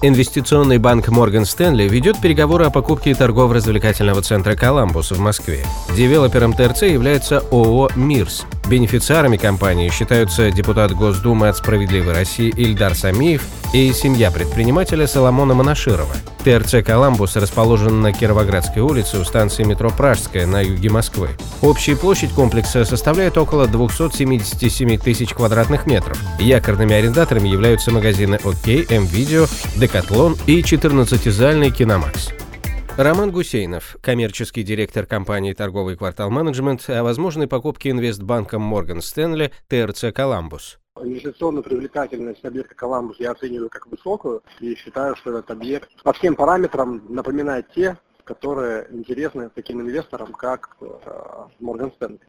Инвестиционный банк Morgan Stanley ведет переговоры о покупке торгово-развлекательного центра «Коламбус» в Москве. Девелопером ТРЦ является ООО «Мирс», Бенефициарами компании считаются депутат Госдумы от «Справедливой России» Ильдар Самиев и семья предпринимателя Соломона Монаширова. ТРЦ «Коламбус» расположен на Кировоградской улице у станции метро «Пражская» на юге Москвы. Общая площадь комплекса составляет около 277 тысяч квадратных метров. Якорными арендаторами являются магазины «О'Кей», «М-Видео», «Декатлон» и 14-зальный «Киномакс». Роман Гусейнов, коммерческий директор компании «Торговый квартал менеджмент» о возможной покупке инвестбанком Морган Стэнли ТРЦ «Коламбус». Инвестиционную привлекательность объекта «Коламбус» я оцениваю как высокую и считаю, что этот объект по всем параметрам напоминает те, которые интересны таким инвесторам, как Морган Стэнли.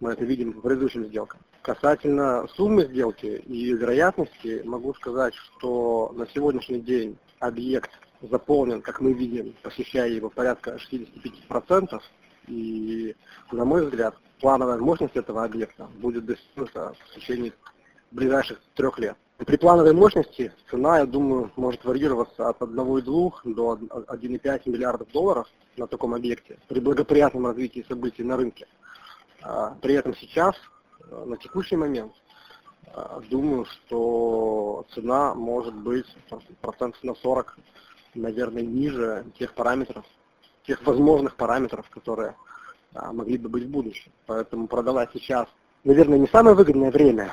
Мы это видим в предыдущем сделках. Касательно суммы сделки и вероятности, могу сказать, что на сегодняшний день объект заполнен, как мы видим, посещая его порядка 65%. И, на мой взгляд, плановая мощность этого объекта будет достигнута в течение ближайших трех лет. При плановой мощности цена, я думаю, может варьироваться от 1,2 до 1,5 миллиардов долларов на таком объекте при благоприятном развитии событий на рынке. А, при этом сейчас, на текущий момент, э, думаю, что цена может быть процентов на 40 наверное, ниже тех параметров, тех возможных параметров, которые а, могли бы быть в будущем. Поэтому продавать сейчас, наверное, не самое выгодное время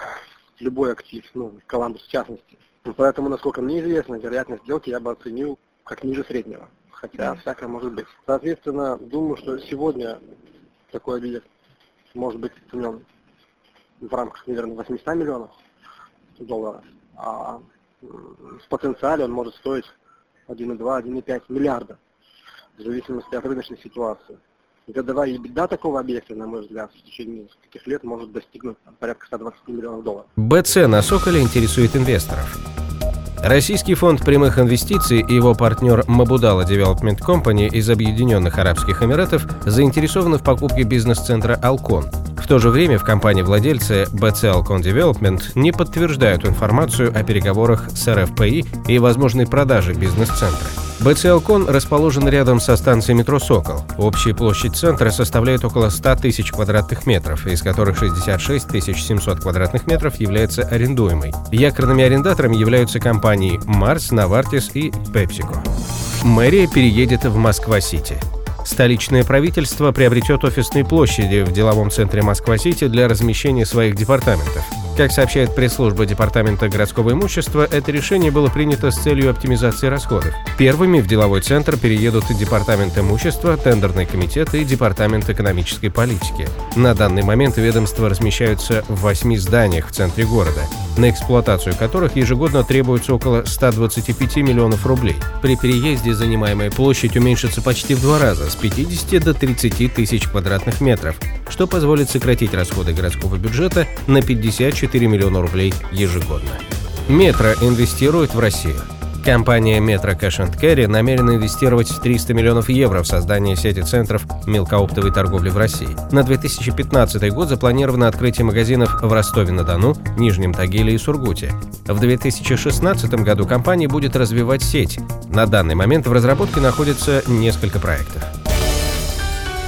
любой актив, ну, Коламбус в частности. И поэтому, насколько мне известно, вероятность сделки я бы оценил как ниже среднего. Хотя всякое может быть. Соответственно, думаю, что сегодня такой объект может быть оценен в рамках, наверное, 800 миллионов долларов. А в потенциале он может стоить 1,2-1,5 миллиарда, в зависимости от рыночной ситуации. Годовая беда такого объекта, на мой взгляд, в течение нескольких лет может достигнуть там, порядка 120 миллионов долларов. БЦ на Соколе интересует инвесторов. Российский фонд прямых инвестиций и его партнер Mabudala Development Company из Объединенных Арабских Эмиратов заинтересованы в покупке бизнес-центра «Алкон». То же время в компании владельцы BC Alcon Development не подтверждают информацию о переговорах с РФПИ и возможной продаже бизнес-центра. БЦ Алкон расположен рядом со станцией метро «Сокол». Общая площадь центра составляет около 100 тысяч квадратных метров, из которых 66 700 квадратных метров является арендуемой. Якорными арендаторами являются компании «Марс», «Навартис» и «Пепсико». Мэрия переедет в Москва-Сити. Столичное правительство приобретет офисные площади в деловом центре Москва-Сити для размещения своих департаментов – как сообщает пресс-служба Департамента городского имущества, это решение было принято с целью оптимизации расходов. Первыми в деловой центр переедут Департамент имущества, Тендерный комитет и Департамент экономической политики. На данный момент ведомства размещаются в восьми зданиях в центре города, на эксплуатацию которых ежегодно требуется около 125 миллионов рублей. При переезде занимаемая площадь уменьшится почти в два раза, с 50 до 30 тысяч квадратных метров, что позволит сократить расходы городского бюджета на 54 миллиона рублей ежегодно. Метро инвестирует в Россию. Компания Metro Cash and Carry намерена инвестировать 300 миллионов евро в создание сети центров мелкооптовой торговли в России. На 2015 год запланировано открытие магазинов в Ростове-на-Дону, Нижнем Тагиле и Сургуте. В 2016 году компания будет развивать сеть. На данный момент в разработке находится несколько проектов.